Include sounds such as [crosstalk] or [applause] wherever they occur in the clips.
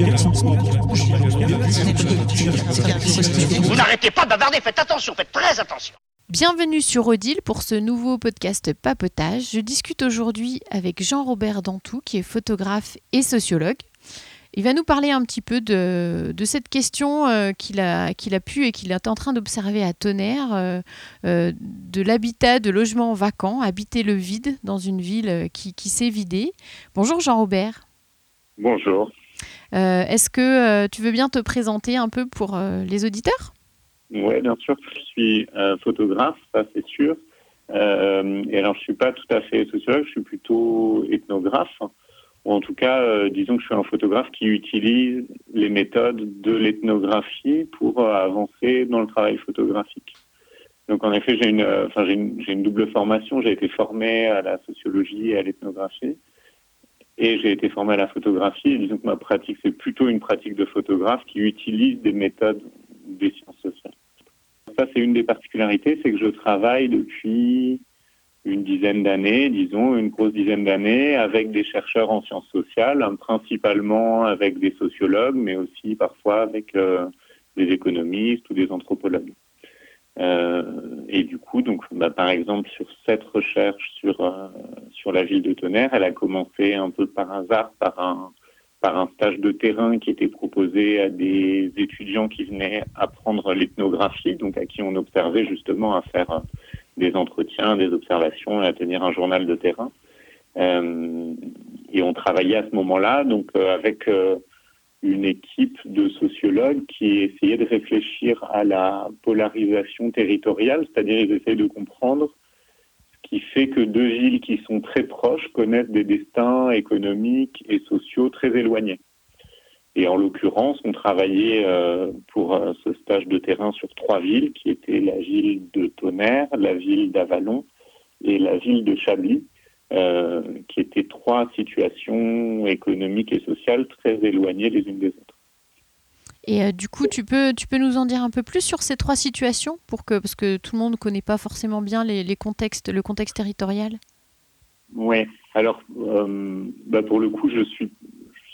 Vous n'arrêtez pas de bavarder, faites attention, faites très attention. Bienvenue sur Odile pour ce nouveau podcast Papotage. Je discute aujourd'hui avec Jean-Robert Dantou, qui est photographe et sociologue. Il va nous parler un petit peu de, cette question euh, qu'il a, qu'il a pu et qu'il est en train d'observer à Tonnerre, euh, euh, de l'habitat de logements vacants, habiter le vide dans une ville qui, qui s'est vidée. Bonjour Jean-Robert. Bonjour. Est-ce que tu veux bien te présenter un peu pour les auditeurs? Oui, bien sûr. Je suis photographe, ça c'est sûr. et alors, je ne suis pas tout à fait sociologue, je suis plutôt ethnographe ou en tout cas, euh, disons que je suis un photographe qui utilise les méthodes de l'ethnographie pour euh, avancer dans le travail photographique. Donc en effet, j'ai une, euh, enfin, une, double formation. J'ai été formé à la sociologie et à l'ethnographie, et j'ai été formé à la photographie. Disons que ma pratique, c'est plutôt une pratique de photographe qui utilise des méthodes des sciences sociales. Ça, c'est une des particularités, c'est que je travaille depuis une dizaine d'années, disons, une grosse dizaine d'années, avec des chercheurs en sciences sociales, hein, principalement avec des sociologues, mais aussi parfois avec euh, des économistes ou des anthropologues. Euh, et du coup, donc, bah, par exemple, sur cette recherche sur euh, sur la ville de Tonnerre, elle a commencé un peu par hasard par un par un stage de terrain qui était proposé à des étudiants qui venaient apprendre l'ethnographie, donc à qui on observait justement à faire des entretiens, des observations et à tenir un journal de terrain. Euh, et on travaillait à ce moment-là donc euh, avec euh, une équipe de sociologues qui essayaient de réfléchir à la polarisation territoriale, c'est-à-dire ils essayaient de comprendre ce qui fait que deux villes qui sont très proches connaissent des destins économiques et sociaux très éloignés. Et en l'occurrence, on travaillait euh, pour euh, ce stage de terrain sur trois villes, qui étaient la ville de Tonnerre, la ville d'Avalon et la ville de Chablis, euh, qui étaient trois situations économiques et sociales très éloignées les unes des autres. Et du coup, tu peux, tu peux nous en dire un peu plus sur ces trois situations, pour que, parce que tout le monde ne connaît pas forcément bien les, les contextes, le contexte territorial Oui, alors bah pour le coup, je suis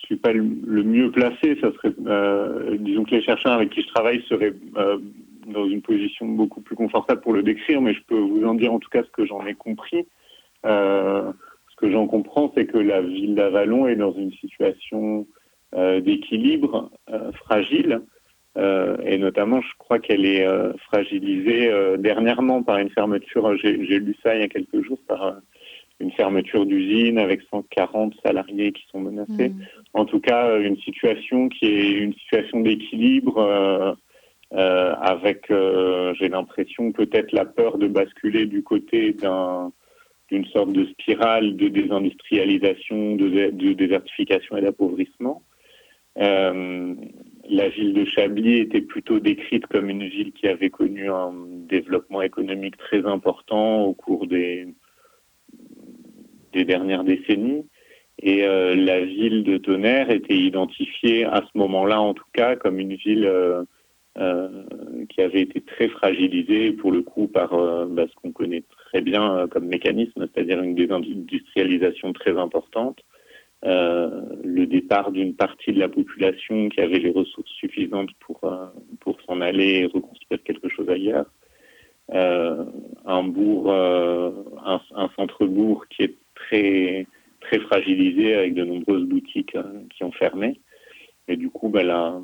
suis pas le, mieux placé. Ça serait, euh, disons que les chercheurs avec qui je travaille seraient euh, dans une position beaucoup plus confortable pour le décrire, mais je peux vous en dire en tout cas ce que j'en ai compris. Euh, ce que j'en comprends, c'est que la ville d'Avalon est dans une situation d'équilibre fragile. et notamment, je crois qu'elle est fragilisée dernièrement par une fermeture. J'ai lu ça il y a quelques jours par une fermeture d'usine avec 140 salariés qui sont menacés. Mm. En tout cas, euh, une situation qui est une situation d'équilibre euh, euh, avec, j'ai l'impression, peut-être la peur de basculer du côté d'un d'une sorte de spirale de désindustrialisation, de, désertification et d'appauvrissement. la ville de Chablis était plutôt décrite comme une ville qui avait connu un développement économique très important au cours des, dernières décennies. Et euh, la ville de Tonnerre était identifiée à ce moment-là, en tout cas, comme une ville euh, euh, qui avait été très fragilisée, pour le coup, par bah, ce qu'on connaît bien comme mécanisme, c'est-à-dire une désindustrialisation très importante, le départ d'une partie de la population qui avait les ressources suffisantes pour, pour s'en aller et reconstruire quelque chose ailleurs. un bourg, un, centre-bourg qui est très, très fragilisé avec de nombreuses boutiques euh, qui ont fermé. Et du coup, bah, la,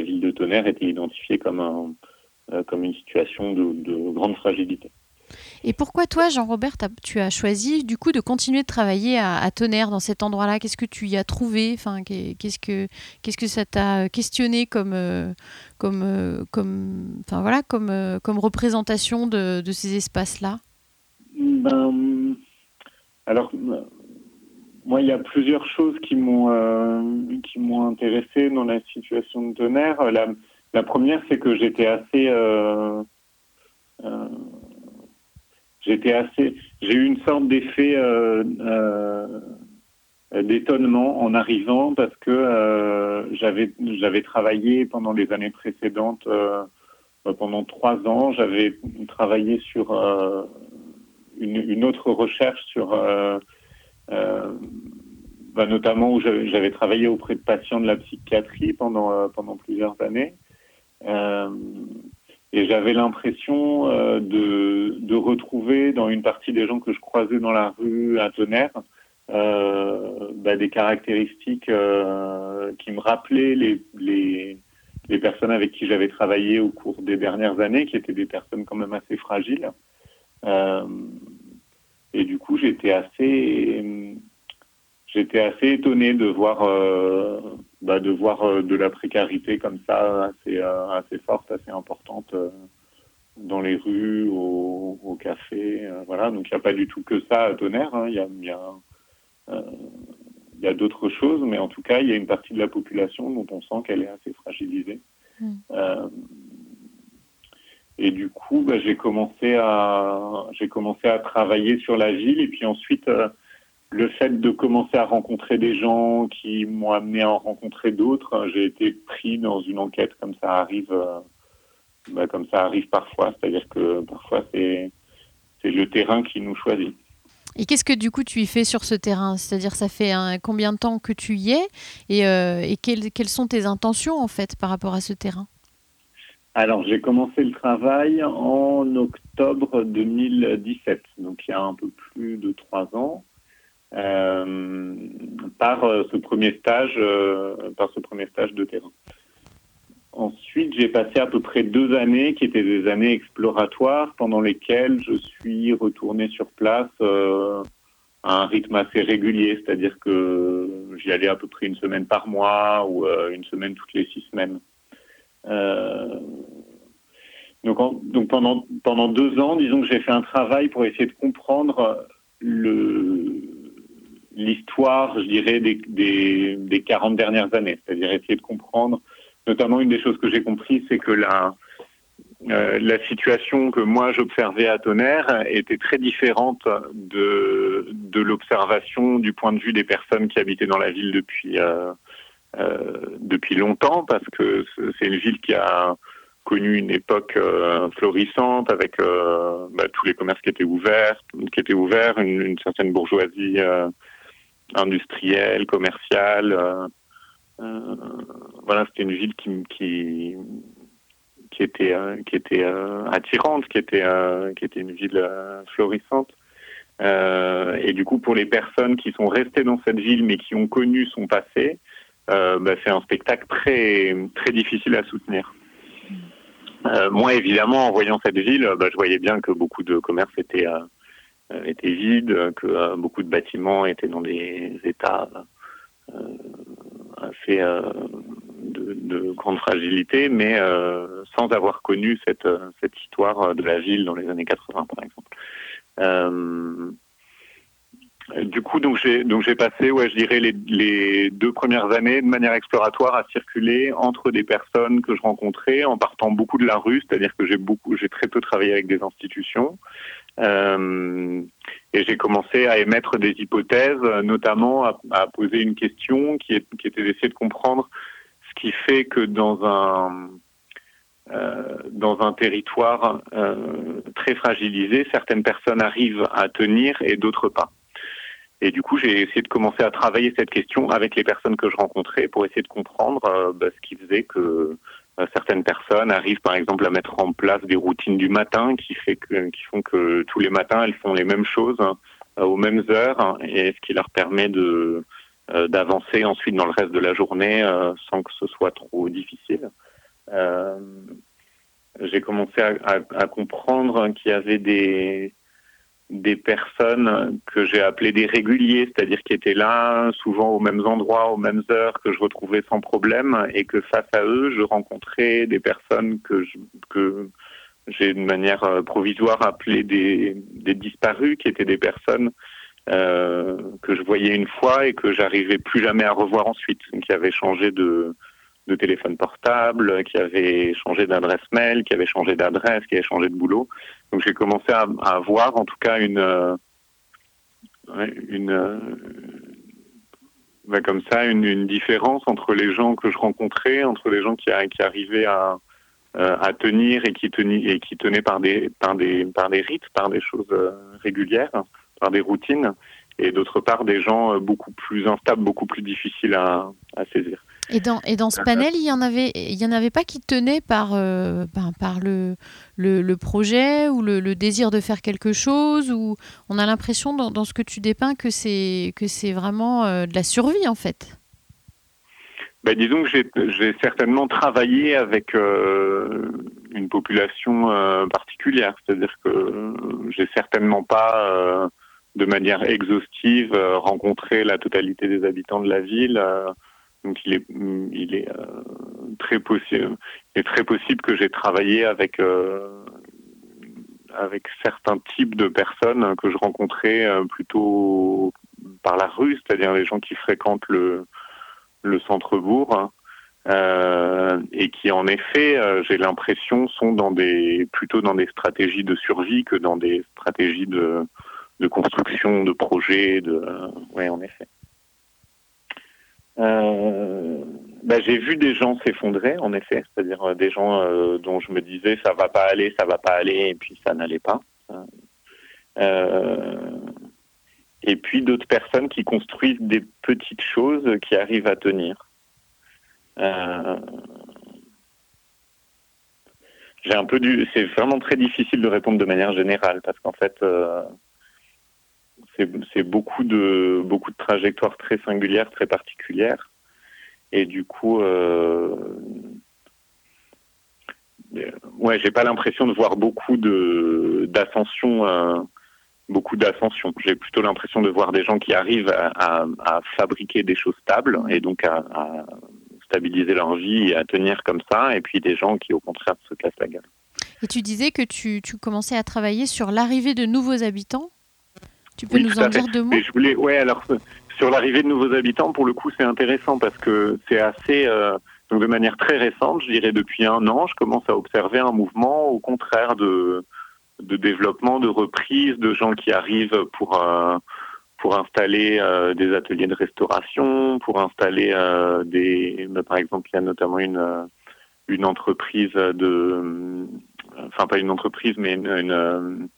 ville de Tonnerre était identifiée euh, comme une situation de, grande fragilité. Et pourquoi toi, Jean-Robert, tu as choisi du coup de continuer de travailler à, Tonnerre dans cet endroit-là? Qu'est-ce que tu y as trouvé? Enfin, qu'est-ce que qu'est-ce que ça t'a questionné comme euh, comme comme enfin voilà comme comme représentation de, ces espaces-là? Ben, alors, moi, il y a plusieurs choses qui m'ont euh, qui m'ont intéressé dans la situation de Tonnerre. La, première, c'est que j'étais assez euh, euh, j'étais assez j'ai eu une sorte d'effet d'étonnement en arrivant parce que j'avais j'avais travaillé pendant les années précédentes pendant trois ans j'avais travaillé sur une, autre recherche sur euh, euh, bah, notamment où j'avais travaillé auprès de patients de la psychiatrie pendant, pendant plusieurs années. Et j'avais l'impression de, de, retrouver dans une partie des gens que je croisais dans la rue à Tonnerre bah, des caractéristiques qui me rappelaient les, les, les personnes avec qui j'avais travaillé au cours des dernières années, qui étaient des personnes quand même assez fragiles. Euh, et du coup, j'étais assez, j'étais assez étonné de voir, euh, bah, de voir euh, de la précarité comme ça, assez, assez forte, assez importante dans les rues, au, au café, voilà. Donc il n'y a pas du tout que ça à Tonnerre. Hein. Il y a, y a il y a d'autres choses, mais en tout cas, il y a une partie de la population dont on sent qu'elle est assez fragilisée. Hmm. Euh, et du coup, bah, j'ai commencé à j'ai commencé à travailler sur la ville, et puis ensuite, euh, le fait de commencer à rencontrer des gens qui m'ont amené à en rencontrer d'autres, hein, j'ai été pris dans une enquête comme ça arrive, euh, bah, comme ça arrive parfois, c'est-à-dire que parfois c'est c'est le terrain qui nous choisit. Et qu'est-ce que du coup tu y fais sur ce terrain? C'est-à-dire ça fait combien de temps que tu y es? Et, euh, quelles, sont tes intentions en fait par rapport à ce terrain? Alors j'ai commencé le travail en octobre 2017, donc il y a un peu plus de trois ans, euh, par euh, ce premier stage, par ce premier stage de terrain. Ensuite, j'ai passé à peu près deux années qui étaient des années exploratoires pendant lesquelles je suis retourné sur place euh, à un rythme assez régulier, c'est-à-dire que j'y allais à peu près une semaine par mois ou euh, une semaine toutes les six semaines. Euh, donc, donc pendant, pendant deux ans, disons que j'ai fait un travail pour essayer de comprendre le, l'histoire, je dirais, des, des, des 40 dernières années, c'est-à-dire essayer de comprendre. Notamment, une des choses que j'ai compris, c'est que la, euh, la situation que moi j'observais à Tonnerre était très différente de, de l'observation du point de vue des personnes qui habitaient dans la ville depuis, euh, euh, depuis longtemps, parce que c'est une ville qui a connu une époque florissante avec bah, tous les commerces qui étaient ouverts, qui étaient ouverts, une, une certaine bourgeoisie industrielle, commerciale. Euh, voilà, c'était une ville qui, qui, était, euh, qui était euh, attirante, qui était, qui était une ville florissante. et du coup, pour les personnes qui sont restées dans cette ville mais qui ont connu son passé, bah, c'est un spectacle très, très difficile à soutenir. moi, évidemment, en voyant cette ville, bah, je voyais bien que beaucoup de commerces étaient, étaient vides, que beaucoup de bâtiments étaient dans des états assez euh, de, de, grande fragilité, mais euh, sans avoir connu cette, cette histoire de la ville dans les années 80, par exemple. Du coup, donc j'ai donc j'ai passé, ouais, je dirais les, les, deux premières années de manière exploratoire à circuler entre des personnes que je rencontrais en partant beaucoup de la rue, c'est-à-dire que j'ai beaucoup, j'ai très peu travaillé avec des institutions. Euh, et j'ai commencé à émettre des hypothèses, notamment à, à poser une question qui, est, qui était d'essayer de comprendre ce qui fait que dans un euh, dans un territoire euh, très fragilisé, certaines personnes arrivent à tenir et d'autres pas. Et du coup, j'ai essayé de commencer à travailler cette question avec les personnes que je rencontrais pour essayer de comprendre euh, bah, ce qui faisait que euh, certaines personnes arrivent, par exemple, à mettre en place des routines du matin qui, fait que, qui font que tous les matins, elles font les mêmes choses hein, aux mêmes heures, et ce qui leur permet de euh, d'avancer ensuite dans le reste de la journée sans que ce soit trop difficile. j'ai commencé à, à, à comprendre qu'il y avait des des personnes que j'ai appelées des réguliers, c'est-à-dire qui étaient là souvent aux mêmes endroits, aux mêmes heures, que je retrouvais sans problème, et que face à eux, je rencontrais des personnes que je, que j'ai de manière euh, provisoire appelé des, des disparus, qui étaient des personnes euh, que je voyais une fois et que j'arrivais plus jamais à revoir ensuite, qui avaient changé de, de téléphone portable, qui avait changé d'adresse mail, qui avait changé d'adresse, qui avait changé de boulot. Donc j'ai commencé à, à, avoir en tout cas une euh, une bah, comme ça une, différence entre les gens que je rencontrais, entre les gens qui, qui arrivaient à euh, à tenir et qui tenaient et qui tenaient par des par des par des rites, par des choses régulières, par des routines, et d'autre part des gens beaucoup plus instables, beaucoup plus difficiles à, à saisir. Et dans, et dans ce panel, il y en avait, il y en avait pas qui tenaient par, ben, par le, le, le, projet ou le, le, désir de faire quelque chose ou on a l'impression dans, dans, ce que tu dépeins que c'est que c'est vraiment de la survie en fait. Ben, disons que j'ai certainement travaillé avec euh, une population euh, particulière, c'est-à-dire que j'ai certainement pas, euh, de manière exhaustive, rencontré la totalité des habitants de la ville. Donc il est, il est très possible, il est très possible que j'ai travaillé avec avec certains types de personnes que je rencontrais plutôt par la rue, c'est-à-dire les gens qui fréquentent le le centre-bourg, euh, et qui en effet, euh, j'ai l'impression, sont dans des plutôt dans des stratégies de survie que dans des stratégies de, de construction de projets. De, ouais, en effet. Euh, bah, j'ai vu des gens s'effondrer, en effet, c'est-à-dire euh, des gens euh, dont je me disais ça va pas aller, ça va pas aller, et puis ça n'allait pas. Et puis d'autres personnes qui construisent des petites choses qui arrivent à tenir. J'ai un peu du, c'est vraiment très difficile de répondre de manière générale parce qu'en fait, c'est beaucoup de beaucoup de trajectoires très singulières, très particulières, et du coup, euh, ouais, j'ai pas l'impression de voir beaucoup de d'ascension. Euh, beaucoup d'ascension. J'ai plutôt l'impression de voir des gens qui arrivent à, fabriquer des choses stables et donc à, à, stabiliser leur vie et à tenir comme ça, et puis des gens qui au contraire se cassent la gueule. Et tu disais que tu, tu commençais à travailler sur l'arrivée de nouveaux habitants. Tu peux oui, nous en dire deux mots je voulais, ouais, alors sur l'arrivée de nouveaux habitants, pour le coup, c'est intéressant parce que c'est assez, euh, donc de manière très récente, je dirais depuis un an, je commence à observer un mouvement au contraire de de développement, de reprise, de gens qui arrivent pour euh, pour installer euh, des ateliers de restauration, pour installer euh, des, bah, par exemple, il y a notamment une une entreprise de, enfin pas une entreprise, mais une, une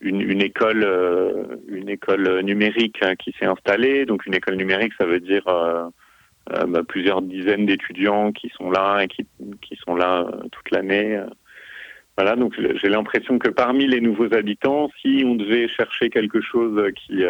une, une, école, euh, une école numérique hein, qui s'est installée. Donc une école numérique, ça veut dire euh, euh, bah, plusieurs dizaines d'étudiants qui sont là et qui, qui sont là toute l'année. Voilà, donc j'ai l'impression que parmi les nouveaux habitants, si on devait chercher quelque chose qui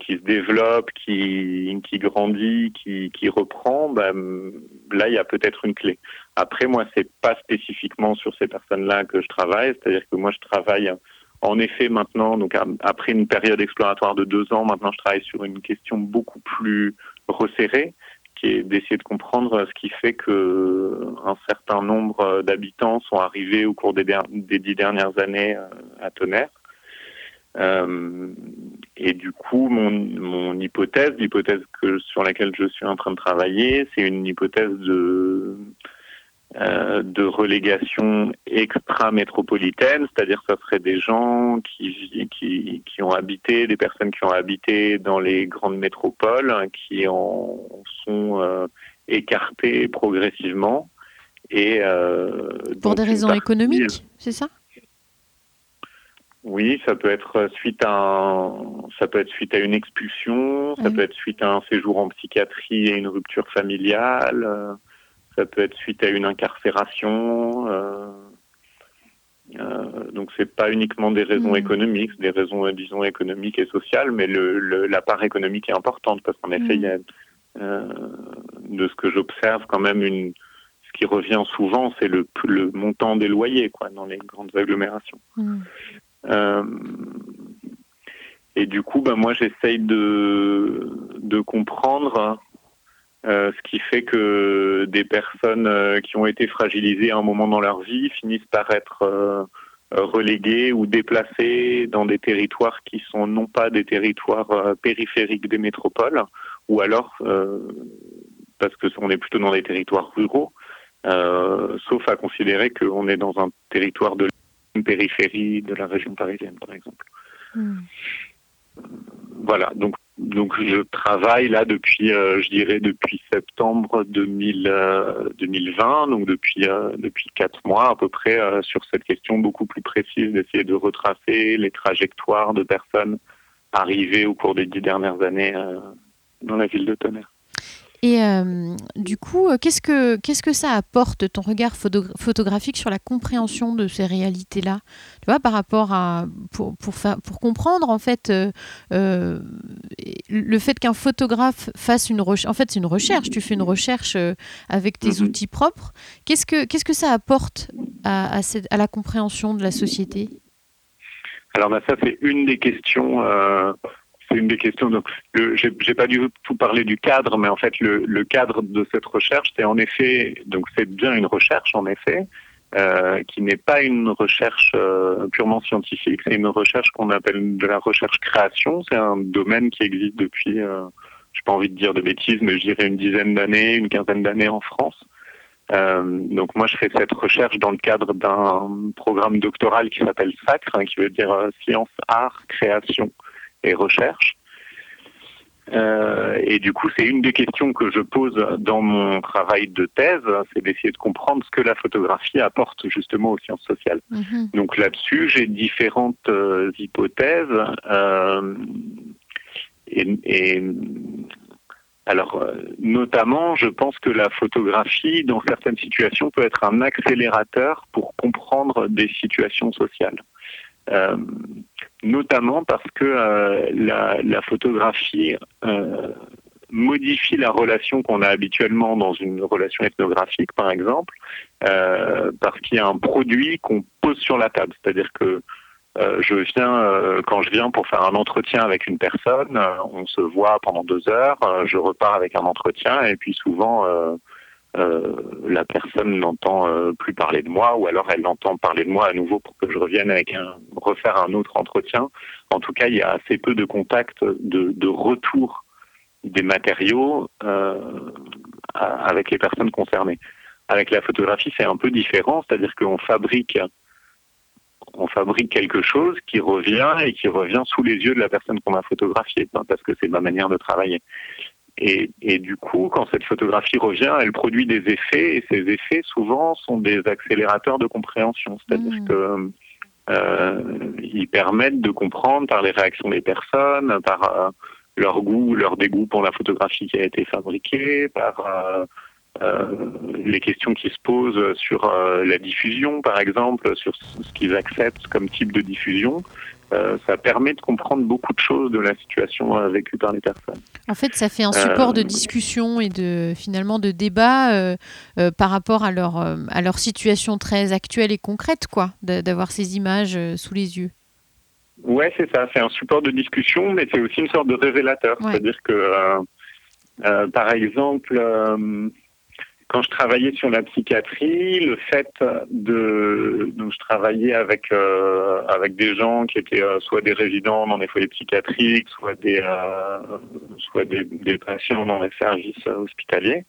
qui se développe, qui qui grandit, qui qui reprend, ben, là il y a peut-être une clé. Après moi c'est pas spécifiquement sur ces personnes-là que je travaille, c'est-à-dire que moi je travaille en effet maintenant, donc après une période exploratoire de deux ans, maintenant je travaille sur une question beaucoup plus resserrée qui est d'essayer de comprendre ce qui fait que un certain nombre d'habitants sont arrivés au cours des, dix dernières années euh, à Tonnerre. Euh, et du coup, mon, mon hypothèse, l'hypothèse sur laquelle je suis en train de travailler, c'est une hypothèse de euh, de relégation extra-métropolitaine, c'est-à-dire que ce serait des gens qui, qui, qui, ont habité, des personnes qui ont habité dans les grandes métropoles, qui en sont euh, écartées progressivement. Et, euh, Pour des raisons partie, économiques, c'est ça? Oui, ça peut être suite à un, ça peut être suite à une expulsion, ça oui. peut être suite à un séjour en psychiatrie et une rupture familiale ça peut être suite à une incarcération. Euh, euh, donc c'est pas uniquement des raisons mmh. économiques, des raisons euh, disons économiques et sociales, mais le, le, la part économique est importante parce qu'en effet, mmh. il y a euh, de ce que j'observe quand même une ce qui revient souvent, c'est le, le montant des loyers quoi dans les grandes agglomérations. Mmh. Euh, et du coup, ben moi j'essaye de de comprendre euh, ce qui fait que des personnes euh, qui ont été fragilisées à un moment dans leur vie finissent par être euh, reléguées ou déplacées dans des territoires qui sont non pas des territoires périphériques des métropoles, ou alors parce que on est plutôt dans des territoires ruraux, sauf à considérer qu'on est dans un territoire de une périphérie de la région parisienne, par exemple. Mmh. Voilà, donc donc je travaille là depuis, euh, je dirais depuis septembre 2000, euh, 2020, donc depuis euh, depuis quatre mois à peu près euh, sur cette question beaucoup plus précise d'essayer de retracer les trajectoires de personnes arrivé au cours des dix dernières années dans la ville de Tonnerre. Et euh, du coup, euh, qu'est-ce que, qu'est-ce que ça apporte, ton regard photographique, sur la compréhension de ces réalités-là? Tu vois, par rapport à. Pour, pour, pour comprendre, en fait, euh, le fait qu'un photographe fasse une recherche. En fait, c'est une recherche. Tu fais une recherche avec tes mhm. outils propres. Qu'est-ce que, qu'est-ce que ça apporte à, à, cette, à la compréhension de la société? Alors bah, ça c'est une des questions c'est une des questions. Donc, j'ai pas du tout parlé du cadre, mais en fait, le, le cadre de cette recherche, c'est en effet, donc c'est bien une recherche, en effet, euh, qui n'est pas une recherche euh, purement scientifique. C'est une recherche qu'on appelle de la recherche création. C'est un domaine qui existe depuis, euh, j'ai pas envie de dire de bêtises, mais je dirais une dizaine d'années, une quinzaine d'années en France. Euh, donc moi, je fais cette recherche dans le cadre d'un programme doctoral qui s'appelle SACRE, hein, qui veut dire euh, science, art, création et recherche. Euh, et du coup, c'est une des questions que je pose dans mon travail de thèse, c'est d'essayer de comprendre ce que la photographie apporte justement aux sciences sociales. Mhm. Donc là-dessus, j'ai différentes euh, hypothèses. Euh, et, et, alors, notamment, je pense que la photographie, dans certaines situations, peut être un accélérateur pour comprendre des situations sociales. Euh, notamment parce que euh, la, photographie euh, modifie la relation qu'on a habituellement dans une relation ethnographique, par exemple, parce qu'il y a un produit qu'on pose sur la table. C'est-à-dire que je viens, quand je viens pour faire un entretien avec une personne, on se voit pendant deux heures, je repars avec un entretien et puis souvent euh, la personne n'entend euh, plus parler de moi, ou alors elle entend parler de moi à nouveau pour que je revienne avec refaire un autre entretien. En tout cas, il y a assez peu de contact, de, retour des matériaux euh, avec les personnes concernées. Avec la photographie, c'est un peu différent, c'est-à-dire qu'on fabrique on fabrique quelque chose qui revient et qui revient sous les yeux de la personne qu'on a photographiée, hein, parce que c'est ma manière de travailler. Et, et, du coup, quand cette photographie revient, elle produit des effets, et ces effets, souvent, sont des accélérateurs de compréhension. C'est-à-dire mmh. que euh, ils permettent de comprendre par les réactions des personnes, par euh, leur goût, leur dégoût pour la photographie qui a été fabriquée, par euh, les questions qui se posent sur la diffusion, par exemple, sur ce qu'ils acceptent comme type de diffusion. Euh, ça permet de comprendre beaucoup de choses de la situation euh, vécue par les personnes. En fait, ça fait un support de euh, discussion et de finalement de débat par rapport à leur à leur situation très actuelle et concrète, quoi, d'avoir ces images sous les yeux. Ouais, c'est ça. C'est un support de discussion, mais c'est aussi une sorte de révélateur. C'est-à-dire que, par exemple quand je travaillais sur la psychiatrie, le fait de donc je travaillais avec euh, avec des gens qui étaient euh, soit des résidents dans des foyers psychiatriques, soit des euh, soit des, des, patients dans les services hospitaliers.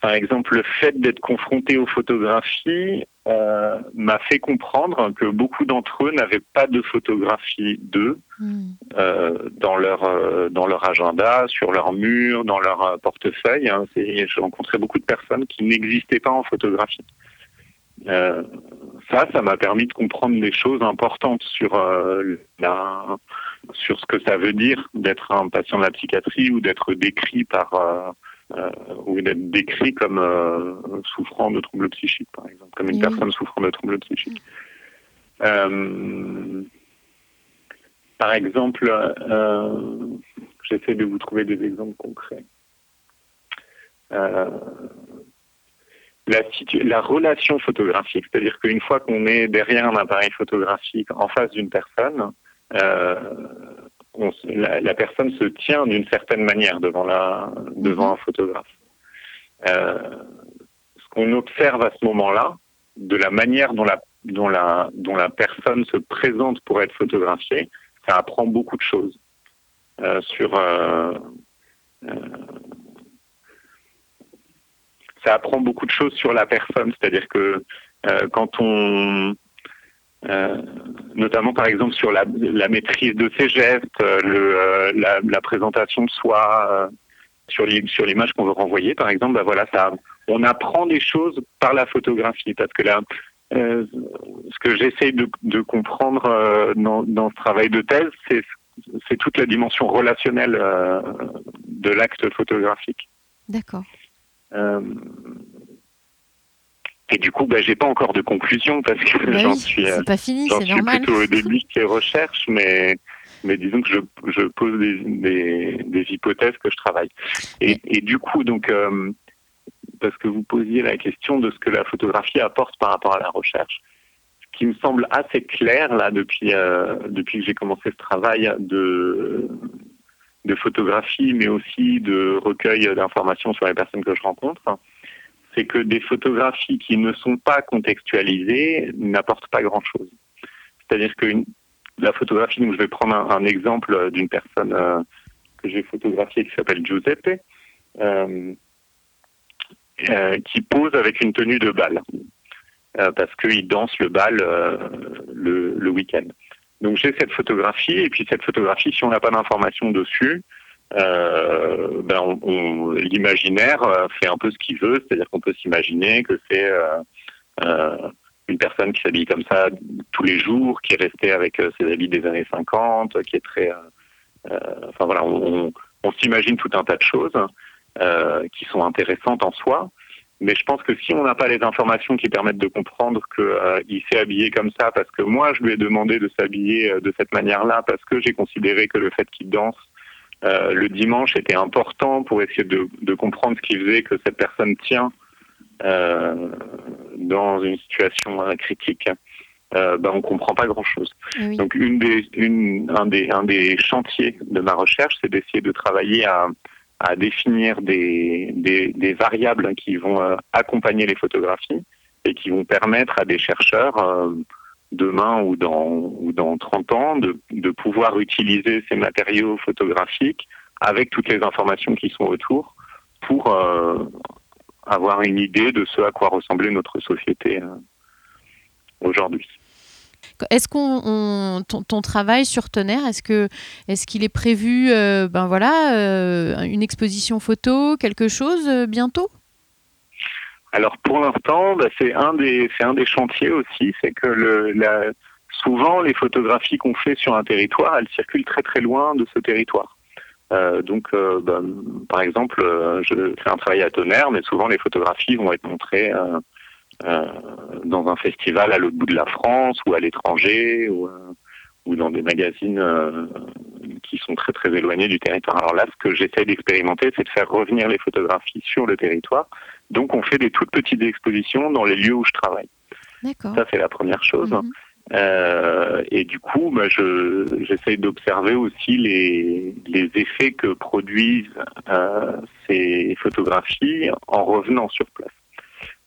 Par exemple, le fait d'être confronté aux photographies euh, m'a fait comprendre que beaucoup d'entre eux n'avaient pas de photographie d'eux hmm. euh, dans leur euh, dans leur agenda, sur leur mur, dans leur portefeuille. Hein. J'ai rencontré beaucoup de personnes qui n'existaient pas en photographie. Ça, ça m'a permis de comprendre des choses importantes sur la sur ce que ça veut dire d'être un patient de la psychiatrie ou d'être décrit par euh, ou d'être décrit comme euh, souffrant de troubles psychiques, par exemple, comme une personne souffrant de troubles psychiques. Euh, par exemple, j'essaie de vous trouver des exemples concrets. la, la, relation photographique, c'est-à-dire qu'une fois qu'on est derrière un appareil photographique en face d'une personne, la, personne se tient d'une certaine manière devant, la, devant un photographe. Euh, ce qu'on observe à ce moment-là, de la manière dont la, dont, la, dont la personne se présente pour être photographiée, ça apprend beaucoup de choses euh, sur. Euh, ça apprend beaucoup de choses sur la personne, c'est-à-dire que quand on euh, notamment par exemple sur la, la, maîtrise de ses gestes, euh, le, euh, la, la, présentation de soi, sur l'image qu'on veut renvoyer par exemple, bah voilà, ça, on apprend des choses par la photographie parce que là, ce que j'essaie de, de, comprendre dans, dans, ce travail de thèse, c'est toute la dimension relationnelle de l'acte photographique. D'accord. Et du coup, bah, j'ai pas encore de conclusion parce que Bah j'en oui, suis, c'est pas fini, j'en c'est suis normal. plutôt au début de ces recherches, mais mais disons que je, je pose des, des, des hypothèses que je travaille. Et, et du coup, donc, euh, parce que vous posiez la question de ce que la photographie apporte par rapport à la recherche, ce qui me semble assez clair là depuis euh, depuis que j'ai commencé ce travail de de photographie, mais aussi de recueil d'informations sur les personnes que je rencontre, c'est que des photographies qui ne sont pas contextualisées n'apportent pas grand-chose. C'est-à-dire que la photographie, donc je vais prendre un, exemple d'une personne euh, que j'ai photographiée qui s'appelle Giuseppe, euh, euh, qui pose avec une tenue de bal, parce qu'il danse le bal le, le week-end. Donc j'ai cette photographie, et puis cette photographie, si on n'a pas d'informations dessus, euh, ben on, on- l'imaginaire euh, fait un peu ce qu'il veut, c'est-à-dire qu'on peut s'imaginer que c'est euh, euh, une personne qui s'habille comme ça tous les jours, qui est restée avec euh, ses habits des années 50, qui est très... euh, euh, enfin voilà, on, on- s'imagine tout un tas de choses euh, qui sont intéressantes en soi. Mais je pense que si on n'a pas les informations qui permettent de comprendre qu'il s'est habillé comme ça, parce que moi je lui ai demandé de s'habiller euh, de cette manière-là, parce que j'ai considéré que le fait qu'il danse euh, le dimanche était important pour essayer de, de comprendre ce qui faisait que cette personne tient euh, dans une situation critique, euh, ben on comprend pas grand-chose. Eh oui. Donc une des, une, un, des, un des chantiers de ma recherche, c'est d'essayer de travailler à, à définir des, des, des variables qui vont euh, accompagner les photographies et qui vont permettre à des chercheurs euh, demain ou dans, ou dans 30 ans de, de pouvoir utiliser ces matériaux photographiques avec toutes les informations qui sont autour pour euh, avoir une idée de ce à quoi ressemblait notre société euh, aujourd'hui. Est-ce qu'on on- ton, travail sur Tonnerre, est-ce que est-ce qu'il est prévu euh, ben voilà une exposition photo, quelque chose bientôt? Alors pour l'instant, bah, c'est un des c'est un des chantiers aussi, c'est que le, la, souvent les photographies qu'on fait sur un territoire, elles circulent très très loin de ce territoire. Euh, donc, euh, bah, par exemple, euh, je fais un travail à Tonnerre, mais souvent les photographies vont être montrées euh, dans un festival à l'autre bout de la France ou à l'étranger ou, ou dans des magazines qui sont très très éloignés du territoire. Alors là, ce que j'essaie d'expérimenter, c'est de faire revenir les photographies sur le territoire. Donc, on fait des toutes petites expositions dans les lieux où je travaille. D'accord. Ça, c'est la première chose. Mhm. Euh, et du coup, bah, je j'essaye d'observer aussi les les effets que produisent euh, ces photographies en revenant sur place.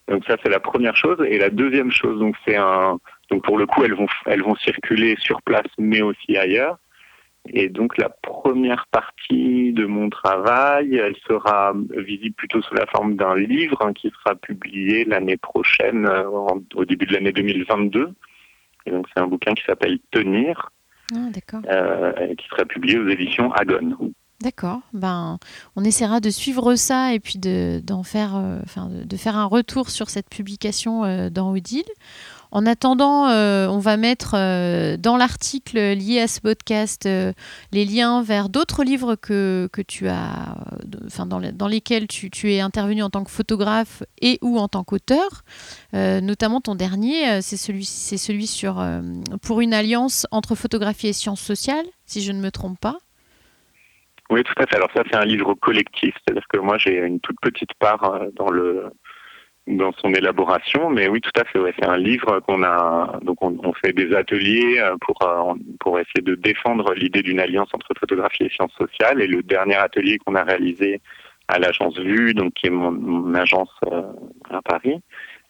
Donc ça, c'est la première chose. Et la deuxième chose, donc c'est un donc pour le coup, elles vont elles vont circuler sur place, mais aussi ailleurs. Et donc la première partie de mon travail, elle sera visible plutôt sous la forme d'un livre hein, qui sera publié l'année prochaine, euh, en- au début de l'année 2022. Et donc c'est un bouquin qui s'appelle Tenir, Ah, euh, qui sera publié aux éditions Agone. D'accord. Ben, on essaiera de suivre ça et puis de, d'en faire, euh, enfin, de, de faire un retour sur cette publication dans Odile. En attendant, euh, on va mettre euh, dans l'article lié à ce podcast euh, les liens vers d'autres livres que, que tu as, enfin, dans, dans lesquels tu, tu es intervenu en tant que photographe et ou en tant qu'auteur. Notamment ton dernier, c'est celui, c'est celui sur pour une alliance entre photographie et sciences sociales, si je ne me trompe pas. Oui, tout à fait. Alors ça, c'est un livre collectif, c'est-à-dire que moi, j'ai une toute petite part dans le dans son élaboration, mais oui, tout à fait. C'est un livre qu'on a. Donc, on, fait des ateliers euh, pour euh, pour essayer de défendre l'idée d'une alliance entre photographie et sciences sociales. Et le dernier atelier qu'on a réalisé à l'agence Vue, donc qui est mon, agence euh, à Paris,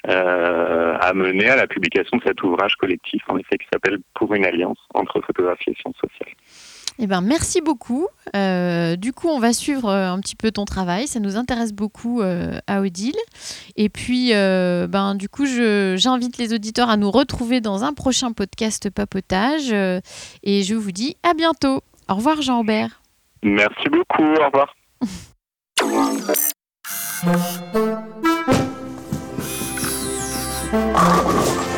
a mené à la publication de cet ouvrage collectif, en effet, qui s'appelle Pour une alliance entre photographie et sciences sociales. Eh ben, merci beaucoup. Euh, du coup, on va suivre euh, un petit peu ton travail. Ça nous intéresse beaucoup euh, à Odile. Et puis, euh, ben, du coup, j'invite les auditeurs à nous retrouver dans un prochain podcast papotage. Euh, et je vous dis à bientôt. Au revoir, Jean-Aubert. Merci beaucoup. Au revoir. [laughs]